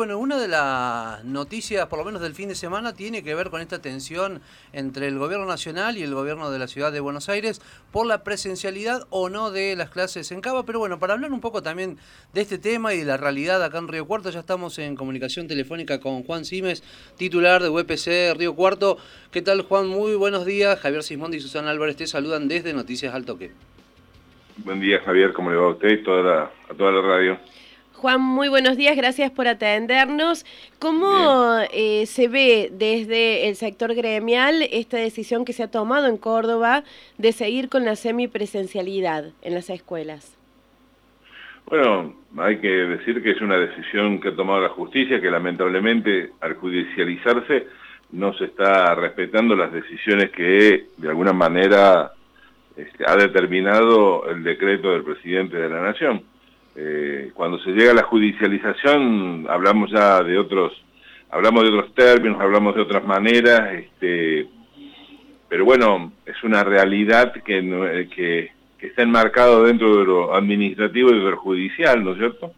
bueno, una de las noticias, por lo menos del fin de semana, tiene que ver con esta tensión entre el gobierno nacional y el gobierno de la ciudad de Buenos Aires por la presencialidad o no de las clases en Cava. Pero bueno, para hablar un poco también de este tema y de la realidad acá en Río Cuarto, ya estamos en comunicación telefónica con Juan Simes, titular de UPC Río Cuarto. ¿Qué tal, Juan? Muy buenos días. Javier Sismondi y Susana Álvarez te saludan desde Noticias al Toque. Buen día, Javier. ¿Cómo le va a usted y toda a toda la radio? Juan, muy buenos días, gracias por atendernos. ¿Cómo eh, se ve desde el sector gremial esta decisión que se ha tomado en Córdoba de seguir con la semipresencialidad en las escuelas? Bueno, hay que decir que es una decisión que ha tomado la justicia, que lamentablemente al judicializarse no se está respetando las decisiones que de alguna manera este, ha determinado el decreto del presidente de la Nación. Eh, cuando se llega a la judicialización hablamos ya de otros, hablamos de otros términos, hablamos de otras maneras, este, pero bueno, es una realidad que, eh, que, está enmarcado dentro de lo administrativo y de lo judicial, ¿no es cierto?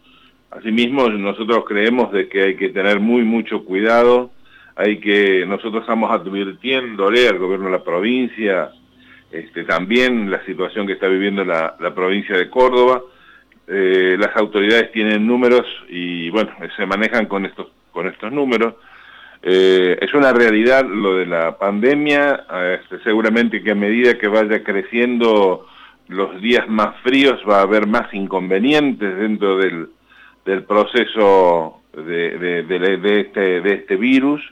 Asimismo, nosotros creemos de que hay que tener muy mucho cuidado, hay que, nosotros estamos advirtiéndole al gobierno de la provincia, este, también la situación que está viviendo la provincia de Córdoba, eh, las autoridades tienen números y bueno, se manejan con estos, con estos números. Eh, es una realidad lo de la pandemia, este, seguramente que a medida que vaya creciendo los días más fríos va a haber más inconvenientes dentro del, del proceso de, de, de, este, de este virus,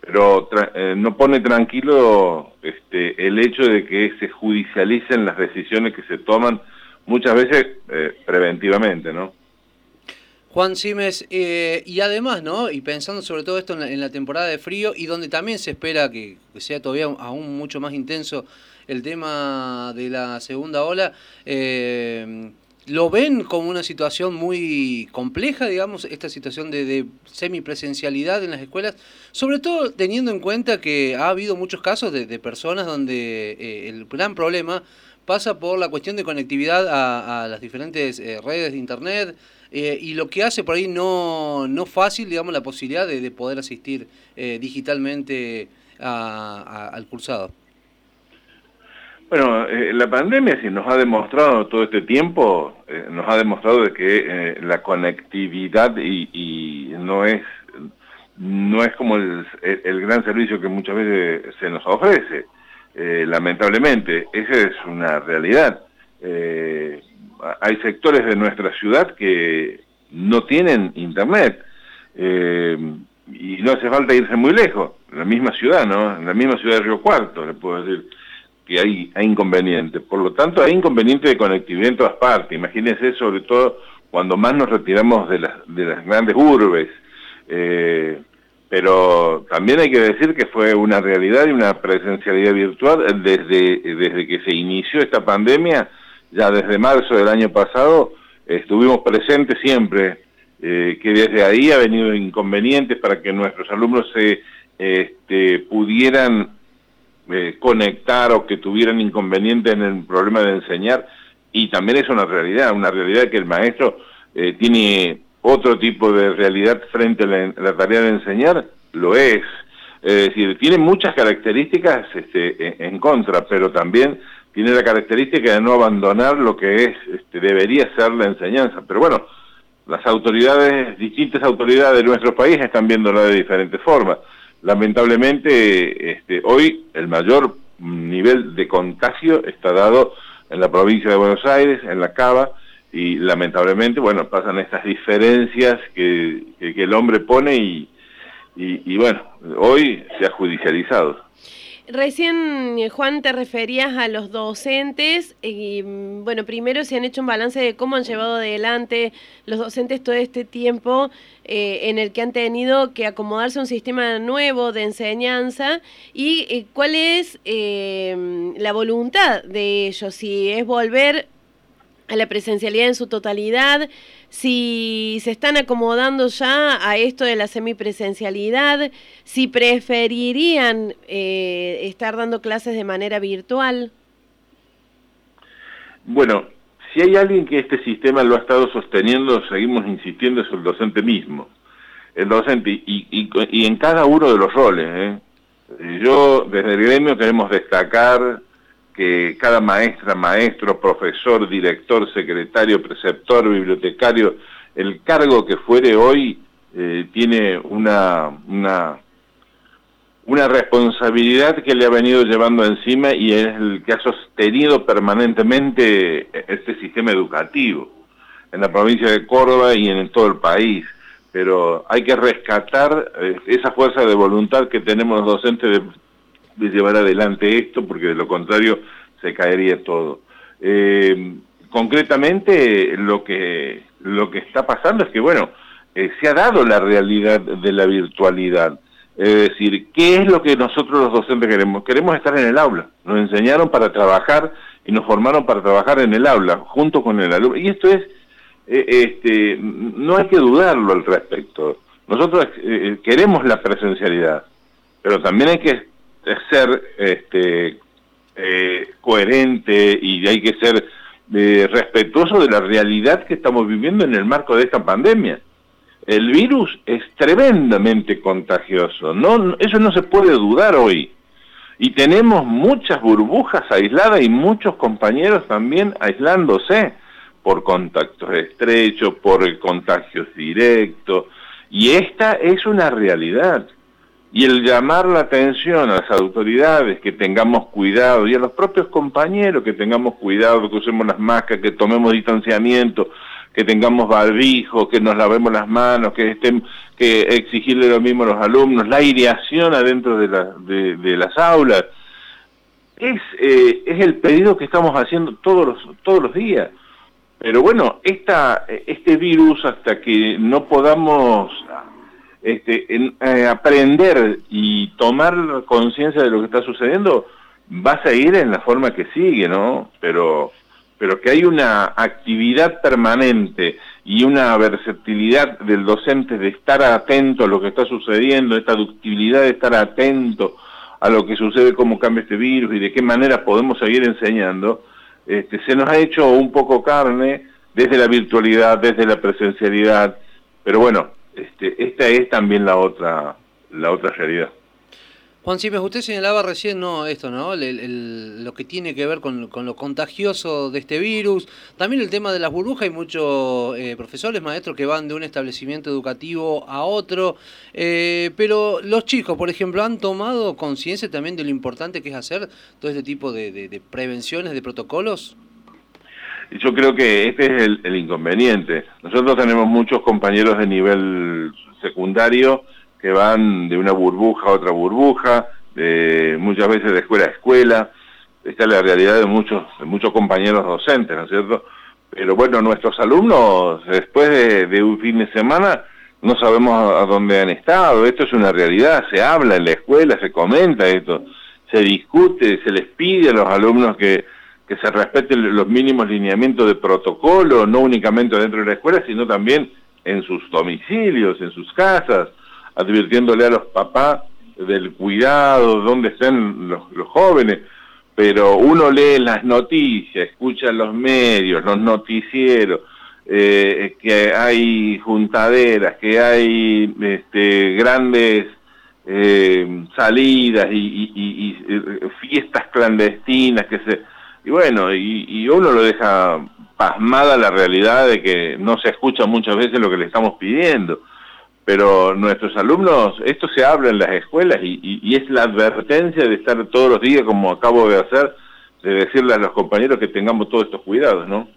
pero eh, no pone tranquilo este, el hecho de que se judicialicen las decisiones que se toman muchas veces eh, preventivamente, ¿no? Juan Simes, eh, y además, ¿no? Y pensando sobre todo esto en la, temporada de frío y donde también se espera que, sea todavía aún mucho más intenso el tema de la segunda ola, eh, ¿lo ven como una situación muy compleja, digamos, esta situación de, de, semipresencialidad en las escuelas? Sobre todo teniendo en cuenta que ha habido muchos casos de, de personas donde el gran problema pasa por la cuestión de conectividad a, las diferentes eh, redes de Internet eh, y lo que hace por ahí no, no fácil, digamos, la posibilidad de, poder asistir eh, digitalmente al cursado. Bueno, la pandemia sí nos ha demostrado todo este tiempo, nos ha demostrado de que la conectividad y, no es no es como el, el gran servicio que muchas veces se nos ofrece. Eh, lamentablemente, esa es una realidad. Eh, hay sectores de nuestra ciudad que no tienen internet eh, y no hace falta irse muy lejos, en la misma ciudad, ¿no? En la misma ciudad de Río Cuarto, le puedo decir que hay, inconvenientes. Por lo tanto, hay inconvenientes de conectividad en todas partes. Imagínense, sobre todo, cuando más nos retiramos de las, de las grandes urbes. Pero también hay que decir que fue una realidad y una presencialidad virtual desde, desde que se inició esta pandemia, ya desde marzo del año pasado, estuvimos presentes siempre, eh, que desde ahí ha venido inconvenientes para que nuestros alumnos se este, pudieran eh, conectar o que tuvieran inconvenientes en el problema de enseñar, y también es una realidad, una realidad que el maestro eh, tiene otro tipo de realidad frente a la, tarea de enseñar, lo es. Es decir, tiene muchas características este, en, contra, pero también tiene la característica de no abandonar lo que es, este, debería ser la enseñanza. Pero bueno, las autoridades, distintas autoridades de nuestro país están viéndolo de diferentes formas. Lamentablemente, este, hoy el mayor nivel de contagio está dado en la provincia de Buenos Aires, en la Cava, y lamentablemente, bueno, pasan estas diferencias que, el hombre pone y, y, bueno, hoy se ha judicializado. Recién, Juan, te referías a los docentes y, bueno, primero se han hecho un balance de cómo han llevado adelante los docentes todo este tiempo eh, en el que han tenido que acomodarse a un sistema nuevo de enseñanza y eh, cuál es eh, la voluntad de ellos, si es volver a la presencialidad en su totalidad, si se están acomodando ya a esto de la semipresencialidad, si preferirían eh, estar dando clases de manera virtual. Bueno, si hay alguien que este sistema lo ha estado sosteniendo, seguimos insistiendo, es el docente mismo. el docente y, y, en cada uno de los roles. ¿eh? Yo desde el gremio queremos destacar que cada maestra, maestro, profesor, director, secretario, preceptor, bibliotecario, el cargo que fuere hoy eh, tiene una, una, una responsabilidad que le ha venido llevando encima y es el que ha sostenido permanentemente este sistema educativo en la provincia de Córdoba y en todo el país. Pero hay que rescatar eh, esa fuerza de voluntad que tenemos los docentes de, llevar adelante esto, porque de lo contrario se caería todo. Eh, concretamente, lo que, lo que está pasando es que, bueno, eh, se ha dado la realidad de la virtualidad. Es decir, ¿qué es lo que nosotros los docentes queremos? Queremos estar en el aula. Nos enseñaron para trabajar y nos formaron para trabajar en el aula, junto con el alumno. Y esto es eh, este, no hay que dudarlo al respecto. Nosotros queremos la presencialidad, pero también hay que ser este, coherente y hay que ser respetuoso de la realidad que estamos viviendo en el marco de esta pandemia. El virus es tremendamente contagioso, no, eso no se puede dudar hoy. Y tenemos muchas burbujas aisladas y muchos compañeros también aislándose por contactos estrechos, por contagios directos, y esta es una realidad. Y el llamar la atención a las autoridades que tengamos cuidado y a los propios compañeros que tengamos cuidado, que usemos las máscaras, que tomemos distanciamiento, que tengamos barbijo, que nos lavemos las manos, que estén, que exigirle lo mismo a los alumnos, la aireación adentro de, la, de, las aulas, es, eh, es el pedido que estamos haciendo todos los, todos los días. Pero bueno, esta, este virus, hasta que no podamos este, eh, aprender y tomar conciencia de lo que está sucediendo, va a seguir en la forma que sigue, ¿no? Pero, pero que hay una actividad permanente y una versatilidad del docente de estar atento a lo que está sucediendo, esta ductibilidad de estar atento a lo que sucede, cómo cambia este virus y de qué manera podemos seguir enseñando, este, se nos ha hecho un poco carne desde la virtualidad, desde la presencialidad, pero bueno, este, esta es también la otra, la otra realidad. Juan Simes, usted señalaba recién no esto, ¿no? lo que tiene que ver con, lo contagioso de este virus, también el tema de las burbujas, hay muchos eh, profesores, maestros que van de un establecimiento educativo a otro, eh, pero los chicos, por ejemplo, han tomado conciencia también de lo importante que es hacer todo este tipo de, prevenciones, de protocolos. Yo creo que este es el, el inconveniente. Nosotros tenemos muchos compañeros de nivel secundario que van de una burbuja a otra burbuja, de, muchas veces de escuela a escuela. Esta es la realidad de muchos, de muchos compañeros docentes, ¿no es cierto? Pero bueno, nuestros alumnos, después de, un fin de semana, no sabemos a, dónde han estado. Esto es una realidad, se habla en la escuela, se comenta esto, se discute, se les pide a los alumnos que, que se respeten los mínimos lineamientos de protocolo, no únicamente dentro de la escuela, sino también en sus domicilios, en sus casas advirtiéndole a los papás del cuidado, dónde estén los, jóvenes, pero uno lee las noticias, escucha los medios, los noticieros, eh, que hay juntaderas, que hay este, grandes eh, salidas y, eh, fiestas clandestinas que se y bueno y, y, uno lo deja pasmada la realidad de que no se escucha muchas veces lo que le estamos pidiendo pero nuestros alumnos, esto se habla en las escuelas y, es la advertencia de estar todos los días, como acabo de hacer, de decirle a los compañeros que tengamos todos estos cuidados, ¿no?